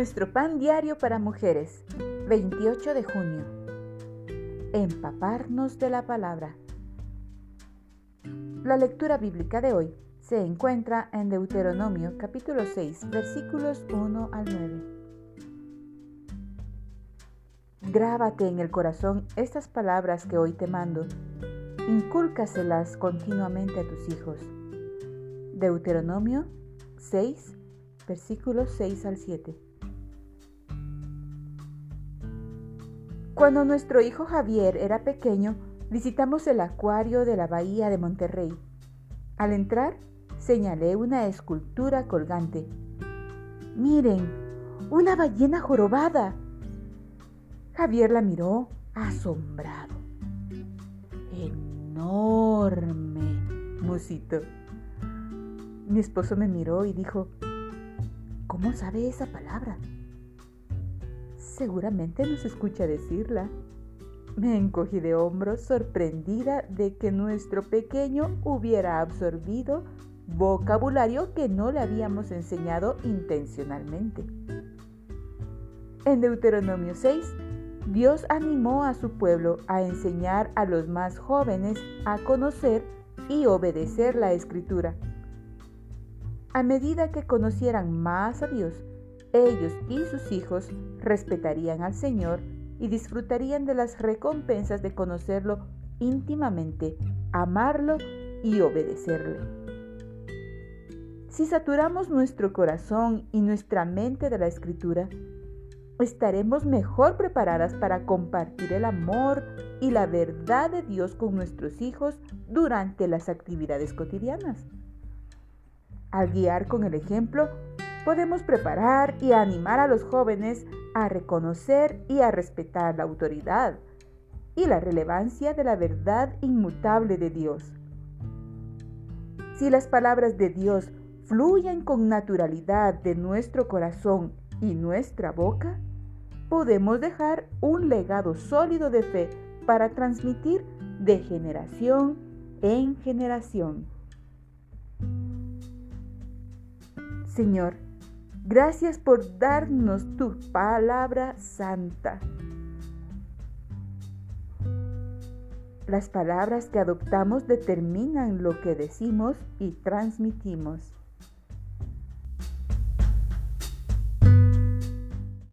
Nuestro pan diario para mujeres, 28 de junio. Empaparnos de la palabra. La lectura bíblica de hoy se encuentra en Deuteronomio capítulo 6 versículos 1 al 9. Grábate en el corazón estas palabras que hoy te mando. Incúlcaselas continuamente a tus hijos. Deuteronomio 6, versículos 6 al 7. Cuando nuestro hijo Javier era pequeño, visitamos el acuario de la bahía de Monterrey. Al entrar, señalé una escultura colgante. Miren, una ballena jorobada. Javier la miró asombrado. Enorme, musito. Mi esposo me miró y dijo, ¿cómo sabe esa palabra? Seguramente nos escucha decirla. Me encogí de hombros sorprendida de que nuestro pequeño hubiera absorbido vocabulario que no le habíamos enseñado intencionalmente. En Deuteronomio 6, Dios animó a su pueblo a enseñar a los más jóvenes a conocer y obedecer la escritura. A medida que conocieran más a Dios, ellos y sus hijos respetarían al Señor y disfrutarían de las recompensas de conocerlo íntimamente, amarlo y obedecerle. Si saturamos nuestro corazón y nuestra mente de la escritura, estaremos mejor preparadas para compartir el amor y la verdad de Dios con nuestros hijos durante las actividades cotidianas. Al guiar con el ejemplo, podemos preparar y animar a los jóvenes a reconocer y a respetar la autoridad y la relevancia de la verdad inmutable de Dios. Si las palabras de Dios fluyen con naturalidad de nuestro corazón y nuestra boca, podemos dejar un legado sólido de fe para transmitir de generación en generación. Señor, gracias por darnos tu palabra santa. Las palabras que adoptamos determinan lo que decimos y transmitimos.